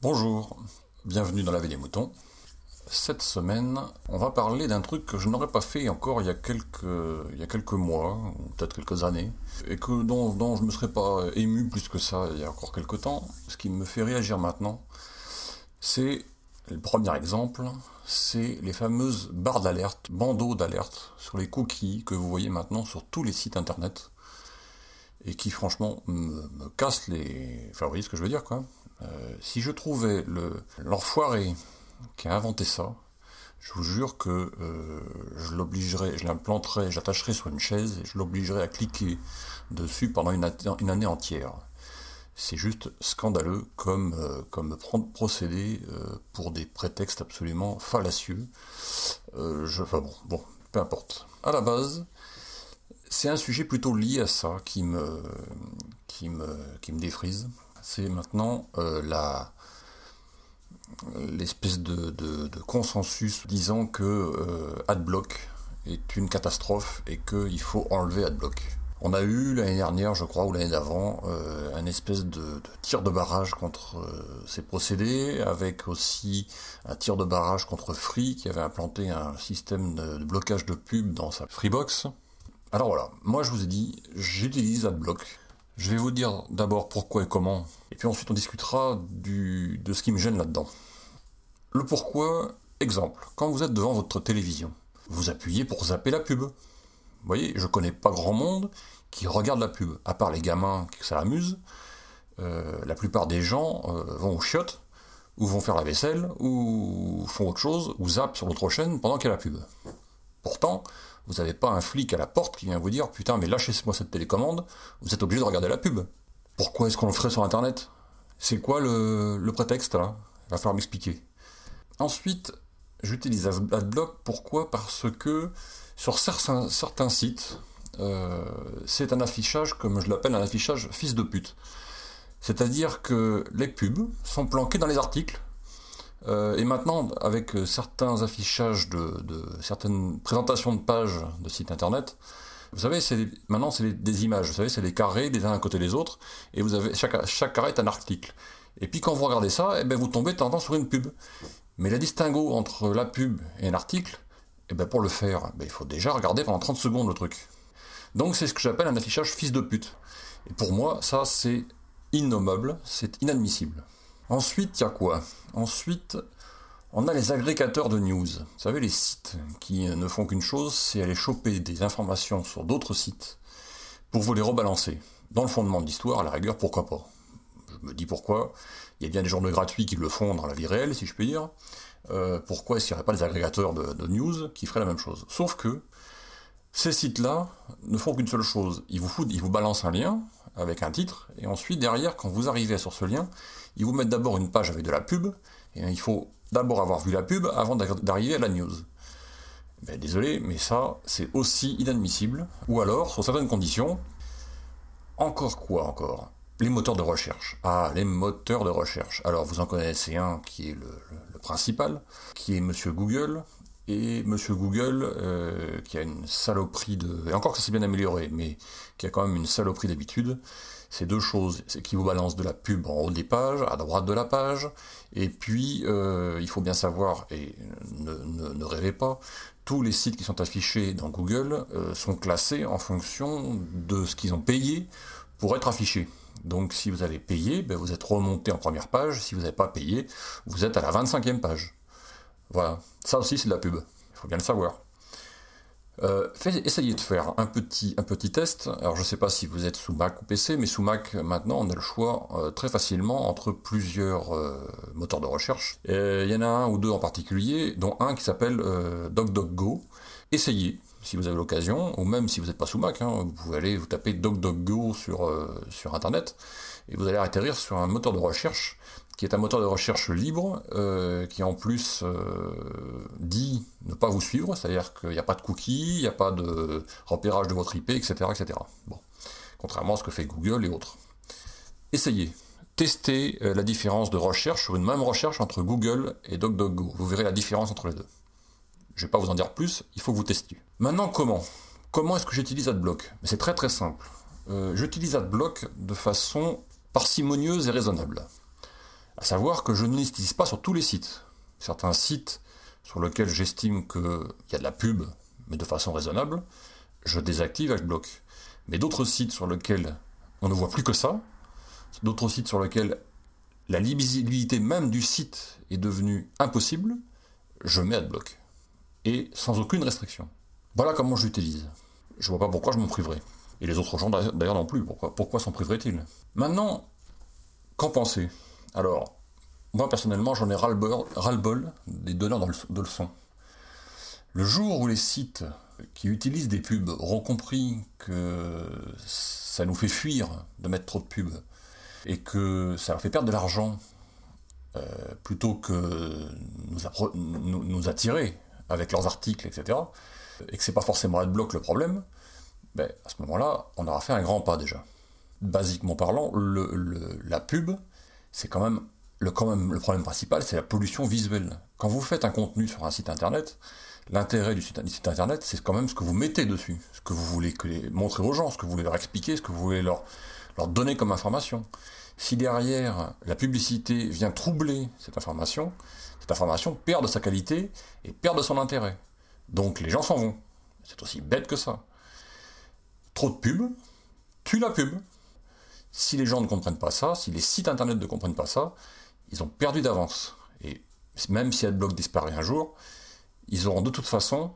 Bonjour, bienvenue dans la vie des moutons. Cette semaine, on va parler d'un truc que je n'aurais pas fait encore il y a quelques, il y a quelques mois, ou peut-être quelques années, et que, dont, dont je ne me serais pas ému plus que ça il y a encore quelques temps. Ce qui me fait réagir maintenant, c'est le premier exemple, c'est les fameuses barres d'alerte, bandeaux d'alerte sur les cookies que vous voyez maintenant sur tous les sites internet et qui franchement me, cassent les. Enfin, vous voyez ce que je veux dire quoi. Euh, si je trouvais le l'enfoiré qui a inventé ça, je vous jure que euh, je l'obligerais, je l'implanterais, j'attacherais sur une chaise et je l'obligerais à cliquer dessus pendant une année entière. C'est juste scandaleux comme, euh, comme procédé euh, pour des prétextes absolument fallacieux. Euh, enfin bon, bon, peu importe. À la base, c'est un sujet plutôt lié à ça qui me, qui me, qui me défrise. C'est maintenant la l'espèce de, de, consensus disant que AdBlock est une catastrophe et qu'il faut enlever AdBlock. On a eu l'année dernière, je crois, ou l'année d'avant, euh, un espèce de, tir de barrage contre euh, ces procédés, avec aussi un tir de barrage contre Free, qui avait implanté un système de, blocage de pub dans sa Freebox. Alors voilà, moi je vous ai dit, j'utilise AdBlock. Je vais vous dire d'abord pourquoi et comment, et puis ensuite on discutera de ce qui me gêne là-dedans. Le pourquoi, exemple, quand vous êtes devant votre télévision, vous appuyez pour zapper la pub. Vous voyez, je connais pas grand monde qui regarde la pub, à part les gamins que ça amuse. Euh, la plupart des gens euh, vont au chiottes, ou vont faire la vaisselle, ou font autre chose, ou zappent sur l'autre chaîne pendant qu'il y a la pub. Pourtant, vous n'avez pas un flic à la porte qui vient vous dire Putain, mais lâchez-moi cette télécommande, vous êtes obligé de regarder la pub. Pourquoi est-ce qu'on le ferait sur Internet? C'est quoi le, le, prétexte là? Il va falloir m'expliquer. Ensuite, j'utilise AdBlock. Pourquoi? Parce que sur certains, sites, euh, c'est un affichage, comme je l'appelle, un affichage fils de pute. C'est-à-dire que les pubs sont planqués dans les articles. Euh, et maintenant, avec certains affichages de, certaines présentations de pages de sites internet, vous savez, maintenant c'est des images. Vous savez, c'est des carrés les uns à côté des autres, et vous avez chaque, carré est un article. Et puis quand vous regardez ça, eh ben, vous tombez de sur une pub. Mais la distinguo entre la pub et un article, eh ben pour le faire, ben il faut déjà regarder pendant 30 secondes le truc. Donc c'est ce que j'appelle un affichage fils de pute. Et pour moi, ça c'est innommable, c'est inadmissible. Ensuite, il y a quoi? Ensuite, on a les agrégateurs de news. Vous savez, les sites qui ne font qu'une chose, c'est aller choper des informations sur d'autres sites pour vous les rebalancer. Dans le fondement de l'histoire, à la rigueur, pourquoi pas? Je me dis pourquoi. Il y a bien des journaux gratuits qui le font dans la vie réelle, si je puis dire. Euh, pourquoi est-ce qu'il n'y aurait pas des agrégateurs de, news qui feraient la même chose? Sauf que ces sites-là ne font qu'une seule chose. Ils vous, foutent, ils vous balancent un lien avec un titre, et ensuite, derrière, quand vous arrivez sur ce lien, ils vous mettent d'abord une page avec de la pub, et il faut d'abord avoir vu la pub avant d'arriver à la news. Ben, désolé, mais ça, c'est aussi inadmissible. Ou alors, sur certaines conditions, encore quoi encore? Les moteurs de recherche. Ah, les moteurs de recherche. Alors, vous en connaissez un qui est le, le, principal, qui est Monsieur Google, et Monsieur Google, euh, qui a une saloperie de... Et encore que ça s'est bien amélioré, mais qui a quand même une saloperie d'habitude, c'est deux choses. C'est qu'il vous balance de la pub en haut des pages, à droite de la page, et puis euh, il faut bien savoir, et ne, ne, ne, rêvez pas, tous les sites qui sont affichés dans Google euh, sont classés en fonction de ce qu'ils ont payé pour être affichés. Donc si vous avez payé, ben, vous êtes remonté en première page, si vous n'avez pas payé, vous êtes à la 25e page. Voilà, ça aussi c'est de la pub, il faut bien le savoir. Euh, essayez de faire un petit, un petit test. Alors je ne sais pas si vous êtes sous Mac ou PC, mais sous Mac maintenant on a le choix euh, très facilement entre plusieurs euh, moteurs de recherche. Il y en a un ou deux en particulier, dont un qui s'appelle DocDocGo. Essayez si vous avez l'occasion, ou même si vous n'êtes pas sous Mac, hein, vous pouvez aller vous taper DocDocGo sur, euh, sur Internet, et vous allez atterrir sur un moteur de recherche qui est un moteur de recherche libre, euh, qui en plus euh, dit ne pas vous suivre, c'est-à-dire qu'il n'y a pas de cookies, il n'y a pas de repérage de votre IP, etc., etc. Bon, contrairement à ce que fait Google et autres. Essayez, testez la différence de recherche sur une même recherche entre Google et DuckDuckGo. Vous verrez la différence entre les deux. Je ne vais pas vous en dire plus, il faut que vous testiez. Maintenant, comment? Comment est-ce que j'utilise AdBlock? C'est très très simple. Euh, j'utilise AdBlock de façon parcimonieuse et raisonnable. À savoir que je ne l'utilise pas sur tous les sites. Certains sites sur lesquels j'estime qu'il y a de la pub, mais de façon raisonnable, je désactive AdBlock. Mais d'autres sites sur lesquels on ne voit plus que ça, d'autres sites sur lesquels la lisibilité même du site est devenue impossible, je mets AdBlock. Et sans aucune restriction. Voilà comment j'utilise. Je vois pas pourquoi je m'en priverais. Et les autres gens d'ailleurs non plus. Pourquoi, s'en priveraient-ils? Maintenant, qu'en penser? Alors, moi personnellement, j'en ai ras-le-bol des donneurs de leçons. Le jour où les sites qui utilisent des pubs auront compris que ça nous fait fuir de mettre trop de pubs, et que ça leur fait perdre de l'argent euh, plutôt que nous, attirer avec leurs articles, etc., et que c'est pas forcément AdBlock le problème, ben, à ce moment-là, on aura fait un grand pas déjà. Basiquement parlant, le, la pub, c'est quand même le, problème principal, c'est la pollution visuelle. Quand vous faites un contenu sur un site internet, l'intérêt du site, internet, c'est quand même ce que vous mettez dessus, ce que vous voulez montrer aux gens, ce que vous voulez leur expliquer, ce que vous voulez leur, leur donner comme information. Si derrière la publicité vient troubler cette information, cette information perd de sa qualité et perd de son intérêt. Donc les gens s'en vont. C'est aussi bête que ça. Trop de pub tue la pub. Si les gens ne comprennent pas ça, si les sites internet ne comprennent pas ça, ils ont perdu d'avance. Et même si AdBlock disparaît un jour, ils auront de toute façon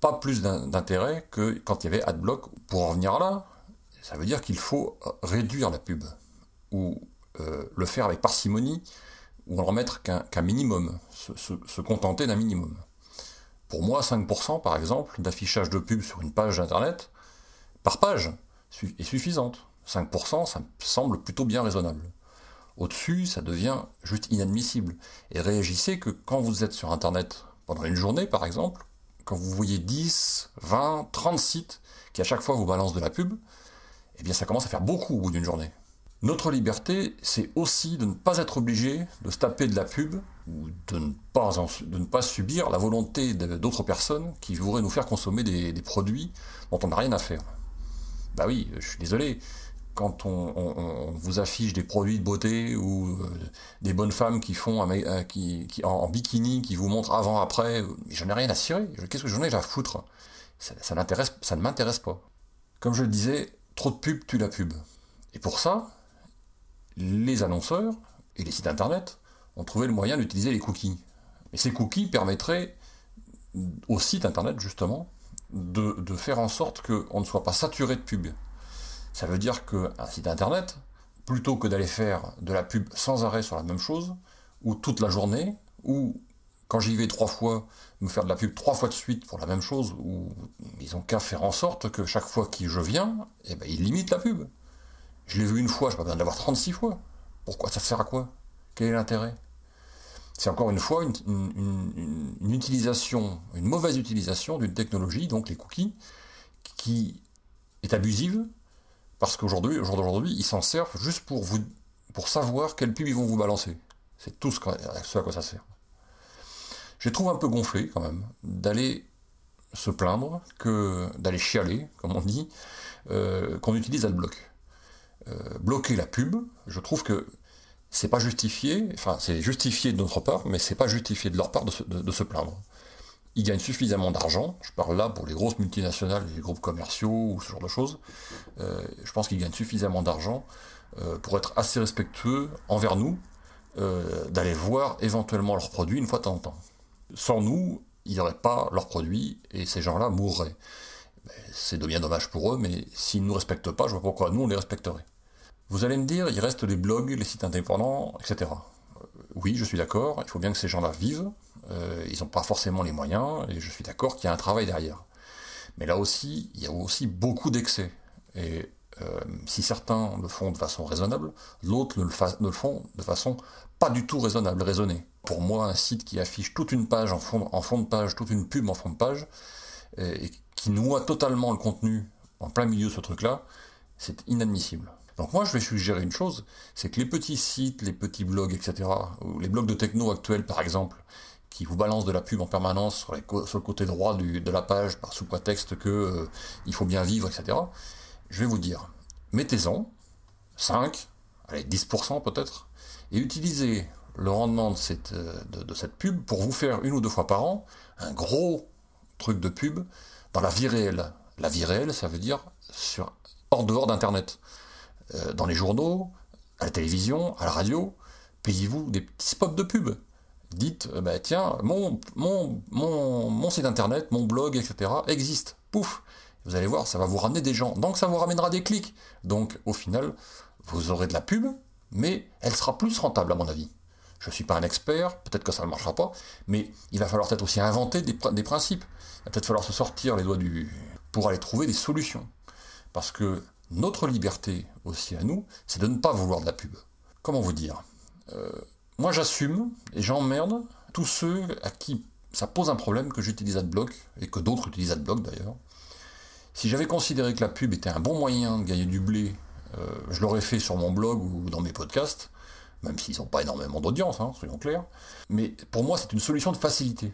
pas plus d'intérêt que quand il y avait AdBlock. Pour en venir là, ça veut dire qu'il faut réduire la pub, ou euh, le faire avec parcimonie, ou en remettre qu'un minimum, se, contenter d'un minimum. Pour moi, 5% par exemple d'affichage de pub sur une page internet, par page, est suffisante. 5%, ça me semble plutôt bien raisonnable. Au-dessus, ça devient juste inadmissible. Et réagissez que quand vous êtes sur internet pendant une journée par exemple, quand vous voyez 10, 20, 30 sites qui à chaque fois vous balancent de la pub, eh bien ça commence à faire beaucoup au bout d'une journée. Notre liberté, c'est aussi de ne pas être obligé de se taper de la pub ou de ne pas, de ne pas subir la volonté d'autres personnes qui voudraient nous faire consommer des, produits dont on n'a rien à faire. Bah oui, je suis désolé, quand on, vous affiche des produits de beauté ou euh, des bonnes femmes qui font qui, en, bikini, qui vous montrent avant, après, j'en ai rien à cirer. Qu'est-ce que j'en ai à foutre? Ça, ça ne m'intéresse pas. Comme je le disais, trop de pub tue la pub. Et pour ça, les annonceurs et les sites internet ont trouvé le moyen d'utiliser les cookies. Et ces cookies permettraient aux sites internet, justement, de, faire en sorte qu'on ne soit pas saturé de pub. Ça veut dire qu'un site internet, plutôt que d'aller faire de la pub sans arrêt sur la même chose, ou toute la journée, ou quand j'y vais trois fois, me faire de la pub trois fois de suite pour la même chose, ils ont qu'à faire en sorte que chaque fois que je viens, eh ben, ils limitent la pub. Je l'ai vu une fois, je pas besoin d'avoir 36 fois. Pourquoi? Ça sert à quoi? Quel est l'intérêt? C'est encore une fois une, utilisation, une mauvaise utilisation d'une technologie, donc les cookies, qui est abusive, parce qu'aujourd'hui, au jour d'aujourd'hui, ils s'en servent juste pour vous pour savoir quelle pub ils vont vous balancer. C'est tout ce, à quoi ça sert. Je trouve un peu gonflé quand même d'aller se plaindre, que d'aller chialer, comme on dit, euh, qu'on utilise AdBlock. Euh, bloquer la pub, je trouve que c'est pas justifié, enfin c'est justifié de notre part, mais c'est pas justifié de leur part de se, plaindre. Ils gagnent suffisamment d'argent, je parle là pour les grosses multinationales, les groupes commerciaux ou ce genre de choses, euh, je pense qu'ils gagnent suffisamment d'argent euh, pour être assez respectueux envers nous, d'aller voir éventuellement leurs produits une fois de temps en temps. Sans nous, il n'y aurait pas leurs produits et ces gens-là mourraient. C'est bien dommage pour eux, mais s'ils ne nous respectent pas, je vois pourquoi nous on les respecterait. Vous allez me dire, il reste les blogs, les sites indépendants, etc. Euh, oui, je suis d'accord, il faut bien que ces gens-là vivent, euh, ils n'ont pas forcément les moyens, et je suis d'accord qu'il y a un travail derrière. Mais là aussi, il y a aussi beaucoup d'excès. Euh, si certains le font de façon raisonnable, d'autres ne, le font de façon pas du tout raisonnable, raisonnée. Pour moi, un site qui affiche toute une page en fond, de page, toute une pub en fond de page, et qui noie totalement le contenu en plein milieu de ce truc-là, c'est inadmissible. Donc moi, je vais suggérer une chose, c'est que les petits sites, les petits blogs, etc., ou les blogs de techno actuels, par exemple, qui vous balance de la pub en permanence sur, le côté droit de la page par sous prétexte que euh, il faut bien vivre, etc. Je vais vous dire, mettez-en 5, allez 10% peut-être, et utilisez le rendement de cette, euh, de cette pub pour vous faire une ou deux fois par an un gros truc de pub dans la vie réelle. La vie réelle, ça veut dire hors dehors d'Internet. Euh, dans les journaux, à la télévision, à la radio, payez-vous des petits spots de pub. Dites, euh, bah, tiens, mon, mon, mon, mon, site internet, mon blog, etc. existe. Pouf Vous allez voir, ça va vous ramener des gens. Donc ça vous ramènera des clics. Donc au final, vous aurez de la pub, mais elle sera plus rentable à mon avis. Je ne suis pas un expert, peut-être que ça ne marchera pas, mais il va falloir peut-être aussi inventer des, principes. Il va peut-être falloir se sortir les doigts du... pour aller trouver des solutions. Parce que notre liberté aussi à nous, c'est de ne pas vouloir de la pub. Comment vous dire? Euh, Moi j'assume et j'emmerde tous ceux à qui ça pose un problème que j'utilise AdBlock, et que d'autres utilisent AdBlock d'ailleurs. Si j'avais considéré que la pub était un bon moyen de gagner du blé, euh, je l'aurais fait sur mon blog ou dans mes podcasts, même s'ils n'ont pas énormément d'audience, hein, soyons clairs. Mais pour moi, c'est une solution de facilité.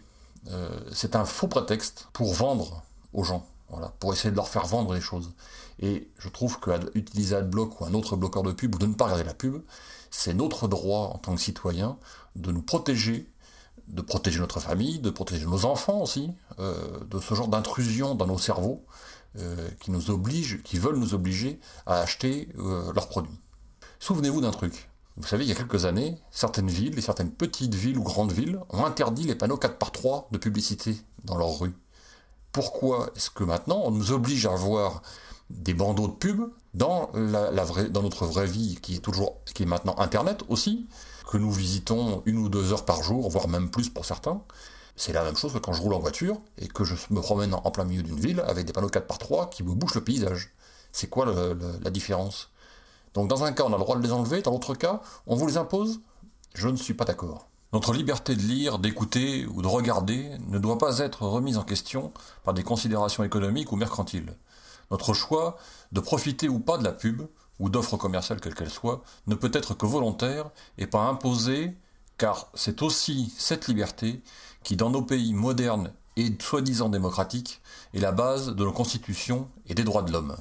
Euh, c'est un faux prétexte pour vendre aux gens, voilà, pour essayer de leur faire vendre les choses. Et je trouve qu'utiliser AdBlock ou un autre bloqueur de pub ou de ne pas regarder la pub, c'est notre droit en tant que citoyen de nous protéger, de protéger notre famille, de protéger nos enfants aussi, euh, de ce genre d'intrusion dans nos cerveaux euh, qui nous obligent, qui veulent nous obliger à acheter euh, leurs produits. Souvenez-vous d'un truc. Vous savez, il y a quelques années, certaines villes, et certaines petites villes ou grandes villes, ont interdit les panneaux 4 par 3 de publicité dans leurs rues. Pourquoi est-ce que maintenant on nous oblige à voir des bandeaux de pub dans, la, dans notre vraie vie, qui est toujours, qui est maintenant Internet aussi, que nous visitons une ou deux heures par jour, voire même plus pour certains? C'est la même chose que quand je roule en voiture et que je me promène en plein milieu d'une ville avec des panneaux 4 par 3 qui me bouchent le paysage. C'est quoi la différence? Donc dans un cas, on a le droit de les enlever, dans l'autre cas, on vous les impose? Je ne suis pas d'accord. Notre liberté de lire, d'écouter ou de regarder ne doit pas être remise en question par des considérations économiques ou mercantiles. Notre choix de profiter ou pas de la pub, ou d'offres commerciales quelles qu'elles soient, ne peut être que volontaire et pas imposé, car c'est aussi cette liberté qui, dans nos pays modernes et soi-disant démocratiques, est la base de nos constitutions et des droits de l'homme.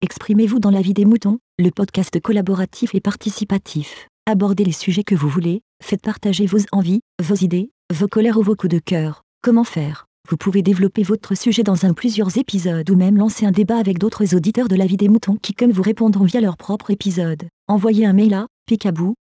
Exprimez-vous dans la vie des moutons, le podcast collaboratif et participatif. Abordez les sujets que vous voulez, faites partager vos envies, vos idées, vos colères ou vos coups de cœur. Comment faire? Vous pouvez développer votre sujet dans un plusieurs épisodes ou même lancer un débat avec d'autres auditeurs de la vie des moutons qui comme vous répondront via leur propre épisode. Envoyez un mail à picabou,